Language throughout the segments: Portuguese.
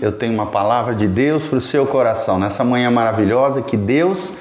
Eu tenho uma palavra de Deus para o seu coração. Nessa manhã maravilhosa que Deus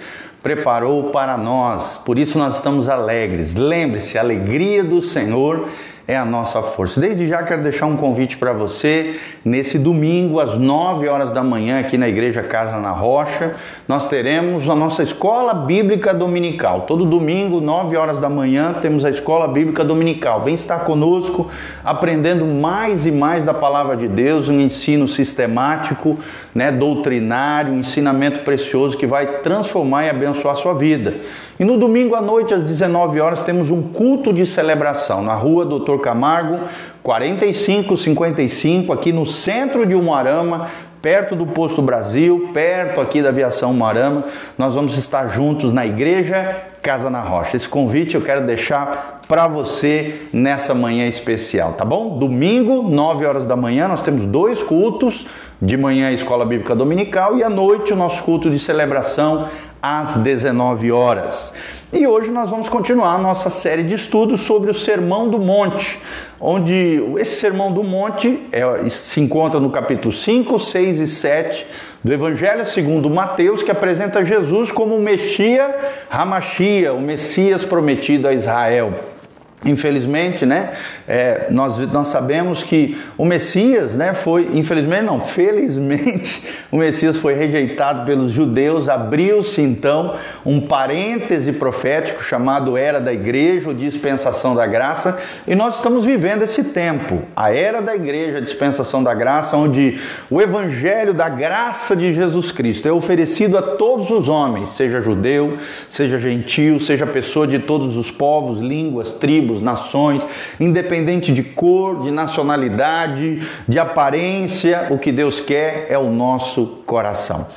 preparou para nós. Por isso nós estamos alegres. Lembre-se, a alegria do Senhor é a nossa força. Desde já quero deixar um convite para você. Nesse domingo, às 9 horas da manhã, aqui na Igreja Casa na Rocha, nós teremos a nossa escola bíblica dominical. Todo domingo, 9 horas da manhã, temos a escola bíblica dominical. Vem estar conosco, aprendendo mais e mais da palavra de Deus, um ensino sistemático, né, doutrinário, um ensinamento precioso que vai transformar e abençoar a sua vida. E no domingo à noite, às 19 horas, temos um culto de celebração na rua Doutor Camargo, 4555, aqui no centro de Umuarama, perto do Posto Brasil, perto aqui da Aviação Umuarama. Nós vamos estar juntos na igreja Casa na Rocha. Esse convite eu quero deixar para você nessa manhã especial, tá bom? Domingo, 9 horas da manhã, nós temos dois cultos. De manhã a escola bíblica dominical e à noite o nosso culto de celebração às 19 horas. E hoje nós vamos continuar a nossa série de estudos sobre o Sermão do Monte, onde esse Sermão do Monte é, se encontra no capítulo 5, 6 e 7 do Evangelho segundo Mateus, que apresenta Jesus como o Messias Hamashia, o Messias prometido a Israel. Infelizmente, né, é, nós, nós sabemos que o Messias, né, foi, infelizmente não, felizmente, o Messias foi rejeitado pelos judeus, abriu-se então um parêntese profético chamado Era da Igreja, ou Dispensação da Graça, e nós estamos vivendo esse tempo, a Era da Igreja, a Dispensação da Graça, onde o Evangelho da graça de Jesus Cristo é oferecido a todos os homens, seja judeu, seja gentil, seja pessoa de todos os povos, línguas, tribos, tribos, nações, independente de cor, de nacionalidade, de aparência, o que Deus quer é o nosso coração.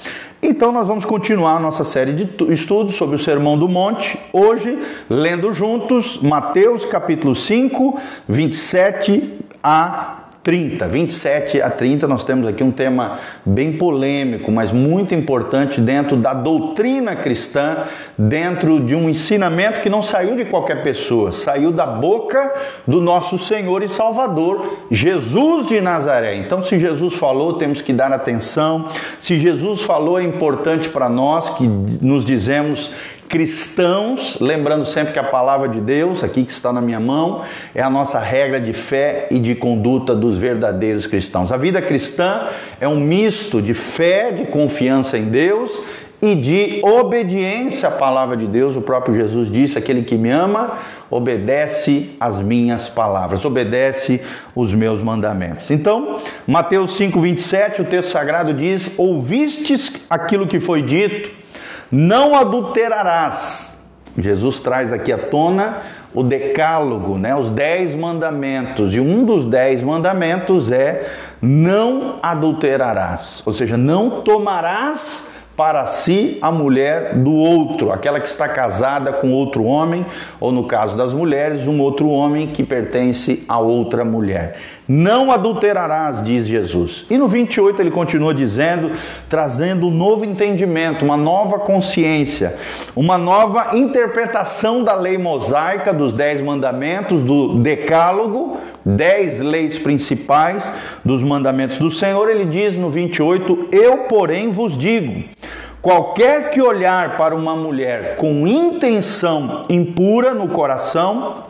Então, nós vamos continuar nossa série de estudos sobre o Sermão do Monte, hoje lendo juntos Mateus capítulo 5, 27 a 30, 27 a 30, nós temos aqui um tema bem polêmico, mas muito importante dentro da doutrina cristã, dentro de um ensinamento que não saiu de qualquer pessoa, saiu da boca do nosso Senhor e Salvador, Jesus de Nazaré. Então, se Jesus falou, temos que dar atenção. Se Jesus falou, é importante para nós que nos dizemos cristãos, lembrando sempre que a palavra de Deus, aqui que está na minha mão, é a nossa regra de fé e de conduta dos verdadeiros cristãos. A vida cristã é um misto de fé, de confiança em Deus e de obediência à palavra de Deus. O próprio Jesus disse: aquele que me ama, obedece às minhas palavras, obedece os meus mandamentos. Então, Mateus 5:27, o texto sagrado diz: "Ouvistes aquilo que foi dito, não adulterarás. Jesus traz aqui à tona o decálogo, né, os dez mandamentos, e um dos dez mandamentos é não adulterarás, ou seja, não tomarás para si a mulher do outro, aquela que está casada com outro homem, ou no caso das mulheres, um outro homem que pertence a outra mulher. Não adulterarás, diz Jesus. E no 28 ele continua dizendo, trazendo um novo entendimento, uma nova consciência, uma nova interpretação da lei mosaica, dos dez mandamentos, do decálogo, dez leis principais dos mandamentos do Senhor. Ele diz no 28: Eu, porém, vos digo. Qualquer que olhar para uma mulher com intenção impura no coração,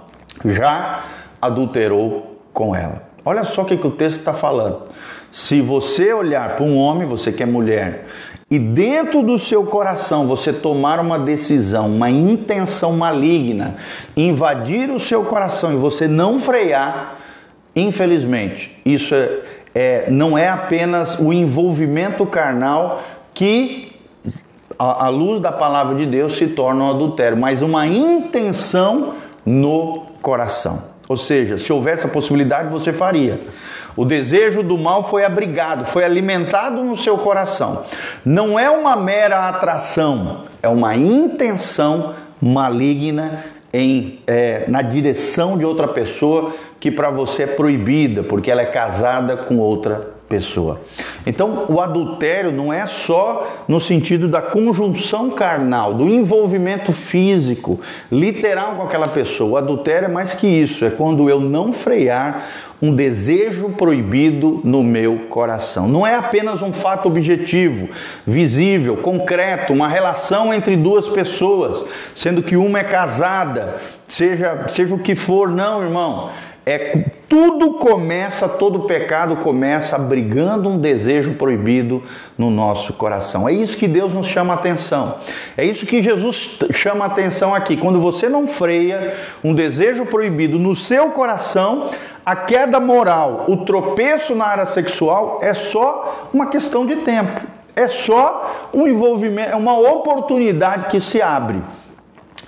já adulterou com ela. Olha só o que, que o texto está falando. Se você olhar para um homem, você que é mulher, e dentro do seu coração você tomar uma decisão, uma intenção maligna, invadir o seu coração e você não frear, infelizmente, isso é, é não é apenas o envolvimento carnal que à luz da palavra de Deus se torna um adultério, mas uma intenção no coração. Ou seja, se houvesse a possibilidade, você faria. O desejo do mal foi abrigado, foi alimentado no seu coração. Não é uma mera atração, é uma intenção maligna em, é, na direção de outra pessoa que para você é proibida, porque ela é casada com outra pessoa. Então, o adultério não é só no sentido da conjunção carnal, do envolvimento físico, literal com aquela pessoa. O adultério é mais que isso, é quando eu não frear um desejo proibido no meu coração. Não é apenas um fato objetivo, visível, concreto, uma relação entre duas pessoas, sendo que uma é casada, seja, seja o que for, não, irmão. É tudo começa, todo pecado começa abrigando um desejo proibido no nosso coração. É isso que Deus nos chama a atenção. É isso que Jesus chama a atenção aqui. Quando você não freia um desejo proibido no seu coração, a queda moral, o tropeço na área sexual é só uma questão de tempo. É só um envolvimento, é uma oportunidade que se abre.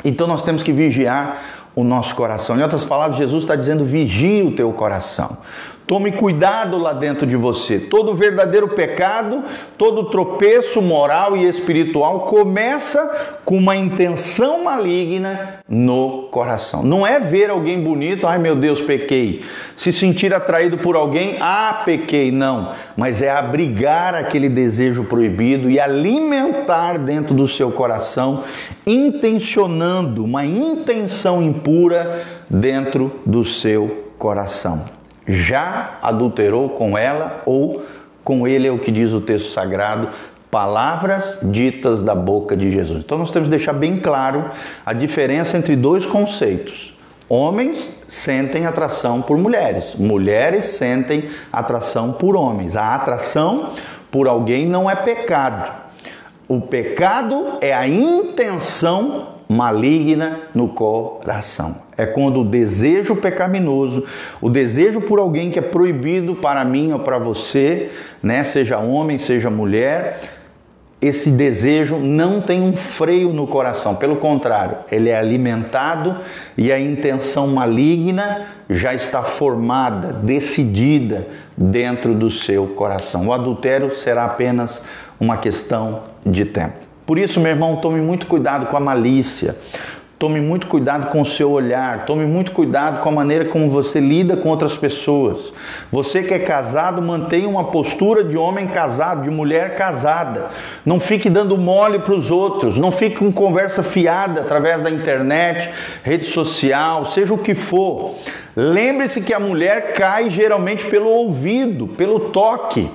Então nós temos que vigiar o nosso coração. Em outras palavras, Jesus está dizendo: vigie o teu coração. Tome cuidado lá dentro de você. Todo verdadeiro pecado, todo tropeço moral e espiritual começa com uma intenção maligna no coração. Não é ver alguém bonito, ai meu Deus, pequei. Se sentir atraído por alguém, ah, pequei. Não, mas é abrigar aquele desejo proibido e alimentar dentro do seu coração, intencionando uma intenção impura dentro do seu coração já adulterou com ela ou com ele, é o que diz o texto sagrado, palavras ditas da boca de Jesus. Então nós temos que deixar bem claro a diferença entre dois conceitos. Homens sentem atração por mulheres, mulheres sentem atração por homens. A atração por alguém não é pecado. O pecado é a intenção maligna no coração. É quando o desejo pecaminoso, o desejo por alguém que é proibido para mim ou para você, né, seja homem, seja mulher, esse desejo não tem um freio no coração, pelo contrário, ele é alimentado e a intenção maligna já está formada, decidida dentro do seu coração. O adultério será apenas uma questão de tempo. Por isso, meu irmão, tome muito cuidado com a malícia. Tome muito cuidado com o seu olhar, tome muito cuidado com a maneira como você lida com outras pessoas. Você que é casado, mantenha uma postura de homem casado, de mulher casada. Não fique dando mole para os outros, não fique com conversa fiada através da internet, rede social, seja o que for. Lembre-se que a mulher cai geralmente pelo ouvido, pelo toque.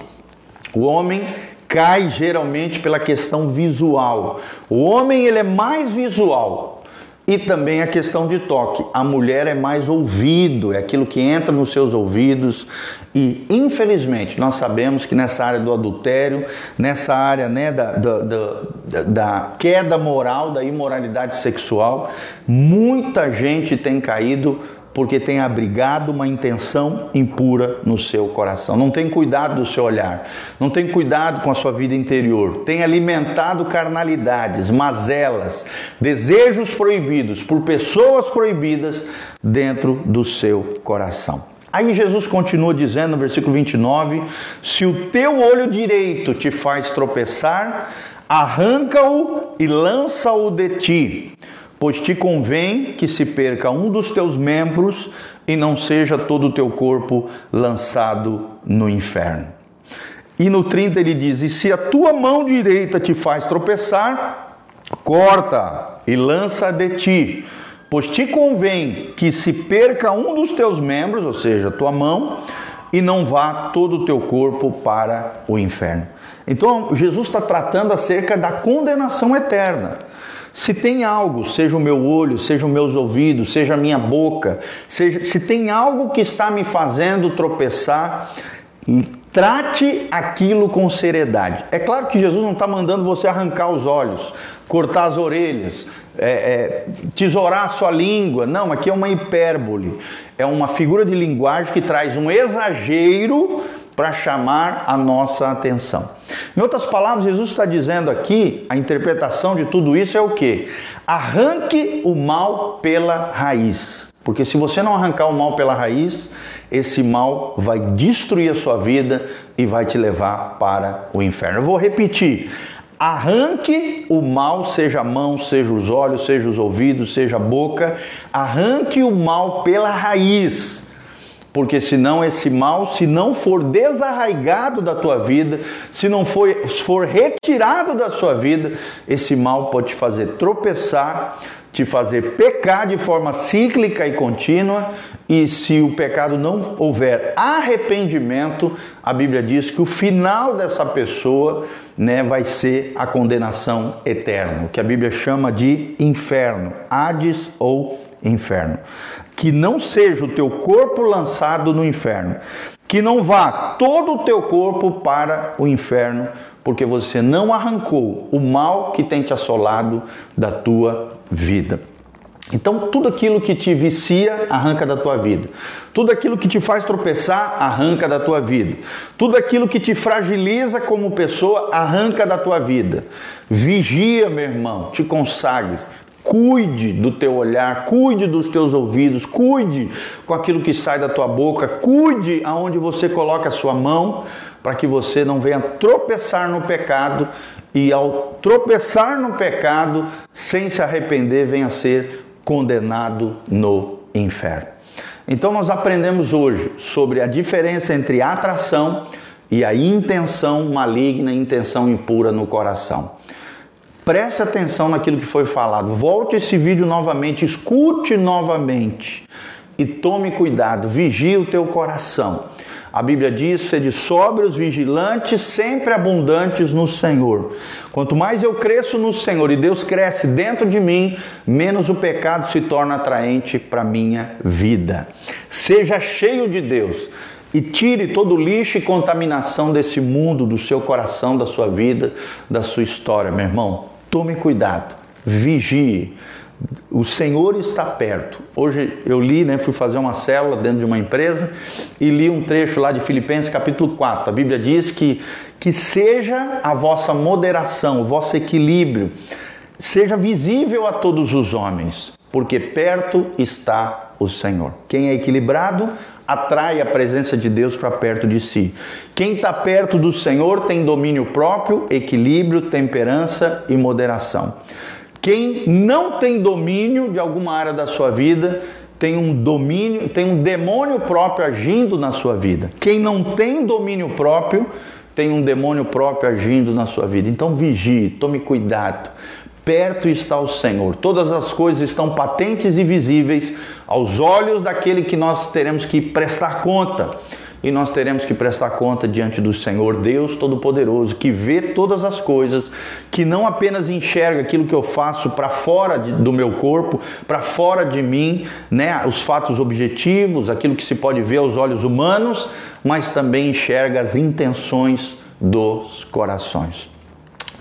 O homem cai geralmente pela questão visual. O homem ele é mais visual e também a questão de toque. A mulher é mais ouvido, é aquilo que entra nos seus ouvidos. E infelizmente nós sabemos que nessa área do adultério, nessa área né, da, da, da, da queda moral, da imoralidade sexual, muita gente tem caído porque tem abrigado uma intenção impura no seu coração. Não tem cuidado do seu olhar, não tem cuidado com a sua vida interior, tem alimentado carnalidades, mazelas, desejos proibidos por pessoas proibidas dentro do seu coração. Aí Jesus continua dizendo no versículo 29: Se o teu olho direito te faz tropeçar, arranca-o e lança-o de ti pois te convém que se perca um dos teus membros e não seja todo o teu corpo lançado no inferno. E no 30 ele diz: E se a tua mão direita te faz tropeçar, corta e lança de ti, pois te convém que se perca um dos teus membros, ou seja, tua mão, e não vá todo o teu corpo para o inferno. Então, Jesus está tratando acerca da condenação eterna. Se tem algo, seja o meu olho, seja os meus ouvidos, seja a minha boca, seja, se tem algo que está me fazendo tropeçar, trate aquilo com seriedade. É claro que Jesus não está mandando você arrancar os olhos, cortar as orelhas, é, é, tesourar a sua língua. Não, aqui é uma hipérbole. É uma figura de linguagem que traz um exagero para chamar a nossa atenção. Em outras palavras, Jesus está dizendo aqui, a interpretação de tudo isso é o que? Arranque o mal pela raiz. Porque se você não arrancar o mal pela raiz, esse mal vai destruir a sua vida e vai te levar para o inferno. Eu vou repetir. Arranque o mal, seja a mão, seja os olhos, seja os ouvidos, seja a boca, arranque o mal pela raiz porque senão esse mal, se não for desarraigado da tua vida, se não for, for retirado da sua vida, esse mal pode te fazer tropeçar, te fazer pecar de forma cíclica e contínua, e se o pecado não houver arrependimento, a Bíblia diz que o final dessa pessoa né, vai ser a condenação eterna, o que a Bíblia chama de inferno, Hades ou inferno. Que não seja o teu corpo lançado no inferno, que não vá todo o teu corpo para o inferno, porque você não arrancou o mal que tem te assolado da tua vida. Então, tudo aquilo que te vicia, arranca da tua vida. Tudo aquilo que te faz tropeçar, arranca da tua vida. Tudo aquilo que te fragiliza como pessoa, arranca da tua vida. Vigia, meu irmão, te consagre. Cuide do teu olhar, cuide dos teus ouvidos, cuide com aquilo que sai da tua boca, cuide aonde você coloca a sua mão, para que você não venha tropeçar no pecado e ao tropeçar no pecado, sem se arrepender, venha ser condenado no inferno. Então nós aprendemos hoje sobre a diferença entre a atração e a intenção maligna, intenção impura no coração. Preste atenção naquilo que foi falado. Volte esse vídeo novamente, escute novamente e tome cuidado, vigie o teu coração. A Bíblia diz: sede sóbrios, vigilantes, sempre abundantes no Senhor. Quanto mais eu cresço no Senhor e Deus cresce dentro de mim, menos o pecado se torna atraente para minha vida. Seja cheio de Deus e tire todo o lixo e contaminação desse mundo, do seu coração, da sua vida, da sua história, meu irmão. Tome cuidado, vigie. O Senhor está perto. Hoje eu li, né, fui fazer uma célula dentro de uma empresa e li um trecho lá de Filipenses capítulo 4. A Bíblia diz que que seja a vossa moderação, o vosso equilíbrio, seja visível a todos os homens, porque perto está o Senhor. Quem é equilibrado atrai a presença de Deus para perto de si. Quem está perto do Senhor tem domínio próprio, equilíbrio, temperança e moderação. Quem não tem domínio de alguma área da sua vida, tem um domínio, tem um demônio próprio agindo na sua vida. Quem não tem domínio próprio, tem um demônio próprio agindo na sua vida. Então vigie, tome cuidado. Perto está o Senhor. Todas as coisas estão patentes e visíveis aos olhos daquele que nós teremos que prestar conta e nós teremos que prestar conta diante do Senhor Deus Todo-Poderoso, que vê todas as coisas, que não apenas enxerga aquilo que eu faço para fora de, do meu corpo, para fora de mim, né, os fatos objetivos, aquilo que se pode ver aos olhos humanos, mas também enxerga as intenções dos corações.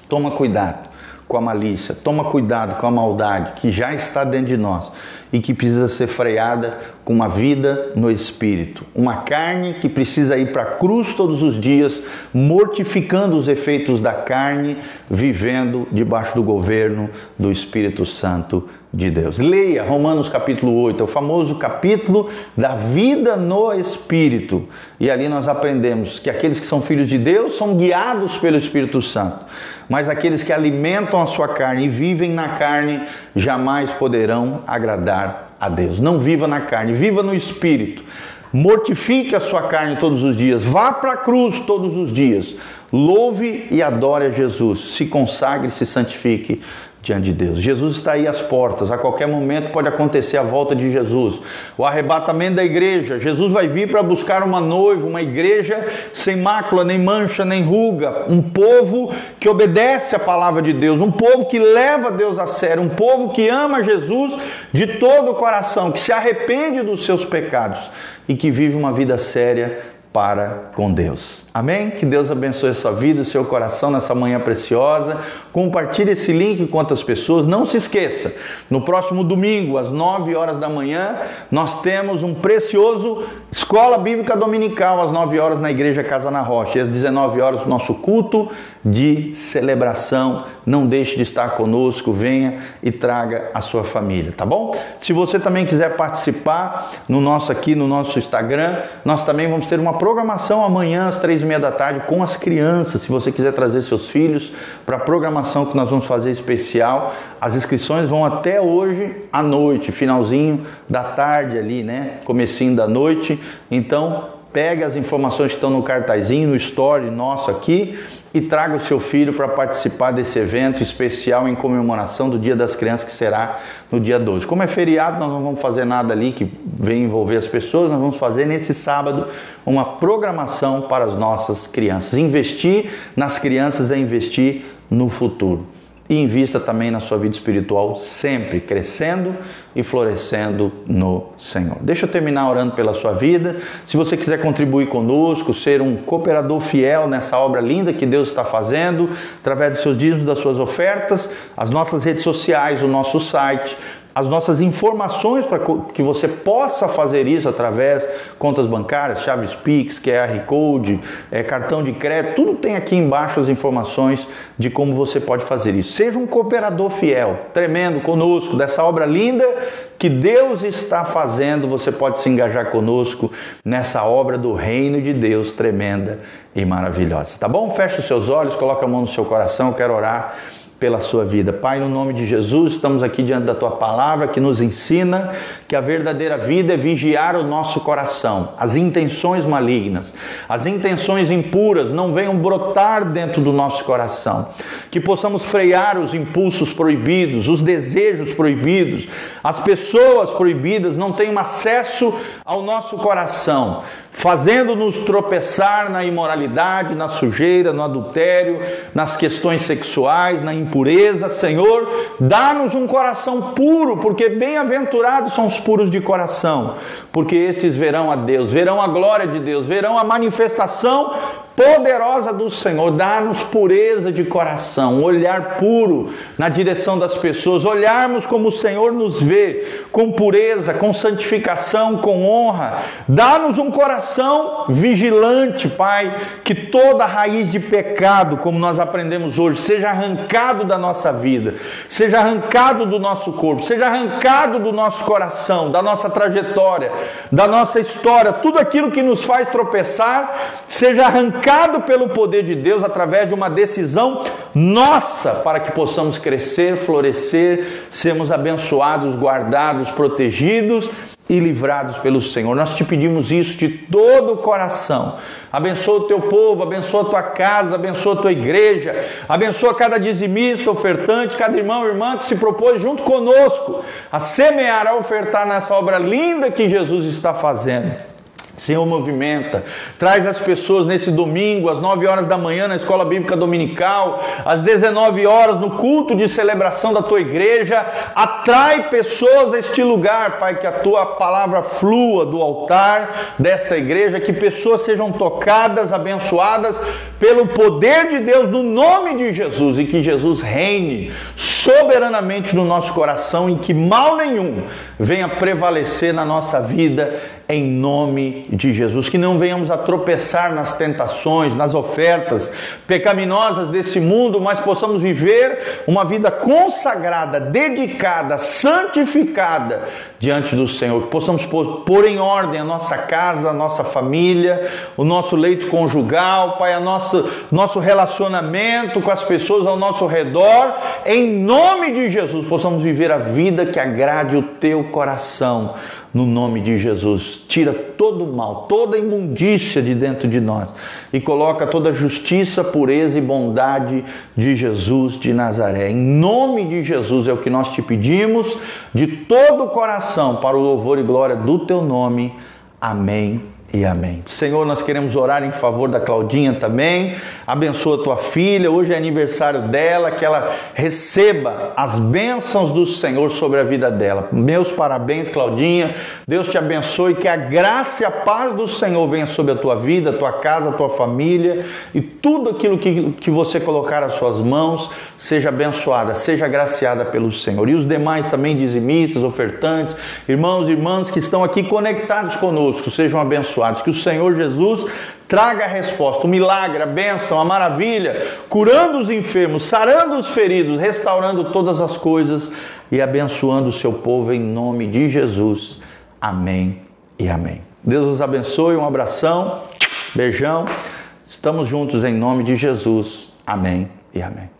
Toma cuidado com a malícia, toma cuidado com a maldade que já está dentro de nós e que precisa ser freada com uma vida no espírito. Uma carne que precisa ir para a cruz todos os dias, mortificando os efeitos da carne, vivendo debaixo do governo do Espírito Santo de Deus. Leia Romanos capítulo 8, é o famoso capítulo da vida no Espírito. E ali nós aprendemos que aqueles que são filhos de Deus são guiados pelo Espírito Santo, mas aqueles que alimentam a sua carne e vivem na carne jamais poderão agradar a Deus. Não viva na carne, viva no Espírito. Mortifique a sua carne todos os dias, vá para a cruz todos os dias, louve e adore a Jesus, se consagre, se santifique diante de Deus. Jesus está aí às portas, a qualquer momento pode acontecer a volta de Jesus, o arrebatamento da igreja. Jesus vai vir para buscar uma noiva, uma igreja sem mácula, nem mancha, nem ruga, um povo que obedece a palavra de Deus, um povo que leva Deus a sério, um povo que ama Jesus de todo o coração, que se arrepende dos seus pecados e que vive uma vida séria para com Deus. Amém? Que Deus abençoe a sua vida, o seu coração nessa manhã preciosa. Compartilhe esse link com outras pessoas. Não se esqueça, no próximo domingo, às 9 horas da manhã, nós temos um precioso Escola Bíblica Dominical, às 9 horas na Igreja Casa na Rocha. E às 19 horas, o nosso culto de celebração. Não deixe de estar conosco, venha e traga a sua família, tá bom? Se você também quiser participar no nosso aqui no nosso Instagram, nós também vamos ter uma programação amanhã às três e meia da tarde com as crianças. Se você quiser trazer seus filhos para a programação que nós vamos fazer especial, as inscrições vão até hoje à noite, finalzinho da tarde ali, né? Comecinho da noite. Então, pega as informações que estão no cartazinho, no story nosso aqui e traga o seu filho para participar desse evento especial em comemoração do Dia das Crianças, que será no dia 12. Como é feriado, nós não vamos fazer nada ali que venha envolver as pessoas, nós vamos fazer nesse sábado uma programação para as nossas crianças. Investir nas crianças é investir no futuro e invista também na sua vida espiritual, sempre crescendo e florescendo no Senhor. Deixa eu terminar orando pela sua vida. Se você quiser contribuir conosco, ser um cooperador fiel nessa obra linda que Deus está fazendo, através dos seus dízimos, das suas ofertas, as nossas redes sociais, o nosso site, as nossas informações para que você possa fazer isso através contas bancárias, chaves Pix, QR Code, é, cartão de crédito, tudo tem aqui embaixo as informações de como você pode fazer isso. Seja um cooperador fiel, tremendo conosco dessa obra linda que Deus está fazendo. Você pode se engajar conosco nessa obra do reino de Deus tremenda e maravilhosa. Tá bom? Feche os seus olhos, coloca a mão no seu coração, eu quero orar pela sua vida. Pai, no nome de Jesus, estamos aqui diante da tua palavra que nos ensina que a verdadeira vida é vigiar o nosso coração. As intenções malignas, as intenções impuras não venham brotar dentro do nosso coração. Que possamos frear os impulsos proibidos, os desejos proibidos, as pessoas proibidas não tenham acesso ao nosso coração fazendo-nos tropeçar na imoralidade, na sujeira, no adultério, nas questões sexuais, na impureza. Senhor, dá-nos um coração puro, porque bem-aventurados são os puros de coração, porque estes verão a Deus, verão a glória de Deus, verão a manifestação poderosa do Senhor, dá-nos pureza de coração, olhar puro na direção das pessoas, olharmos como o Senhor nos vê, com pureza, com santificação, com honra. Dá-nos um coração vigilante, Pai, que toda raiz de pecado, como nós aprendemos hoje, seja arrancado da nossa vida, seja arrancado do nosso corpo, seja arrancado do nosso coração, da nossa trajetória, da nossa história, tudo aquilo que nos faz tropeçar, seja arrancado marcado pelo poder de Deus através de uma decisão nossa para que possamos crescer, florescer, sermos abençoados, guardados, protegidos e livrados pelo Senhor. Nós te pedimos isso de todo o coração. Abençoa o teu povo, abençoa a tua casa, abençoa a tua igreja, abençoa cada dizimista, ofertante, cada irmão e irmã que se propôs junto conosco a semear, a ofertar nessa obra linda que Jesus está fazendo. Senhor, movimenta, traz as pessoas nesse domingo, às 9 horas da manhã, na escola bíblica dominical, às 19 horas, no culto de celebração da tua igreja, atrai pessoas a este lugar, Pai, que a tua palavra flua do altar desta igreja, que pessoas sejam tocadas, abençoadas pelo poder de Deus, no nome de Jesus, e que Jesus reine soberanamente no nosso coração, e que mal nenhum venha prevalecer na nossa vida em nome de Jesus. Que não venhamos a tropeçar nas tentações, nas ofertas pecaminosas desse mundo, mas possamos viver uma vida consagrada, dedicada, santificada diante do Senhor. Que possamos pôr em ordem a nossa casa, a nossa família, o nosso leito conjugal, Pai, nossa, nosso relacionamento com as pessoas ao nosso redor. Em nome de Jesus, possamos viver a vida que agrade o teu coração no nome de Jesus. Tira todo o mal, toda a imundícia de dentro de nós e coloca toda a justiça, pureza e bondade de Jesus de Nazaré. Em nome de Jesus é o que nós te pedimos de todo o coração para o louvor e glória do teu nome. Amém e amém. Senhor, nós queremos orar em favor da Claudinha também. Abençoa tua filha, hoje é aniversário dela, que ela receba as bênçãos do Senhor sobre a vida dela. Meus parabéns, Claudinha. Deus te abençoe, que a graça e a paz do Senhor venha sobre a tua vida, a tua casa, a tua família e tudo aquilo que, que você colocar às suas mãos seja abençoada, seja agraciada pelo Senhor. E os demais também dizimistas, ofertantes, irmãos e irmãs que estão aqui conectados conosco, sejam abençoados abençoados. Que o Senhor Jesus traga a resposta, o milagre, a bênção, a maravilha, curando os enfermos, sarando os feridos, restaurando todas as coisas e abençoando o seu povo em nome de Jesus. Amém e amém. Deus os abençoe, um abração. Beijão. Estamos juntos em nome de Jesus. Amém e amém.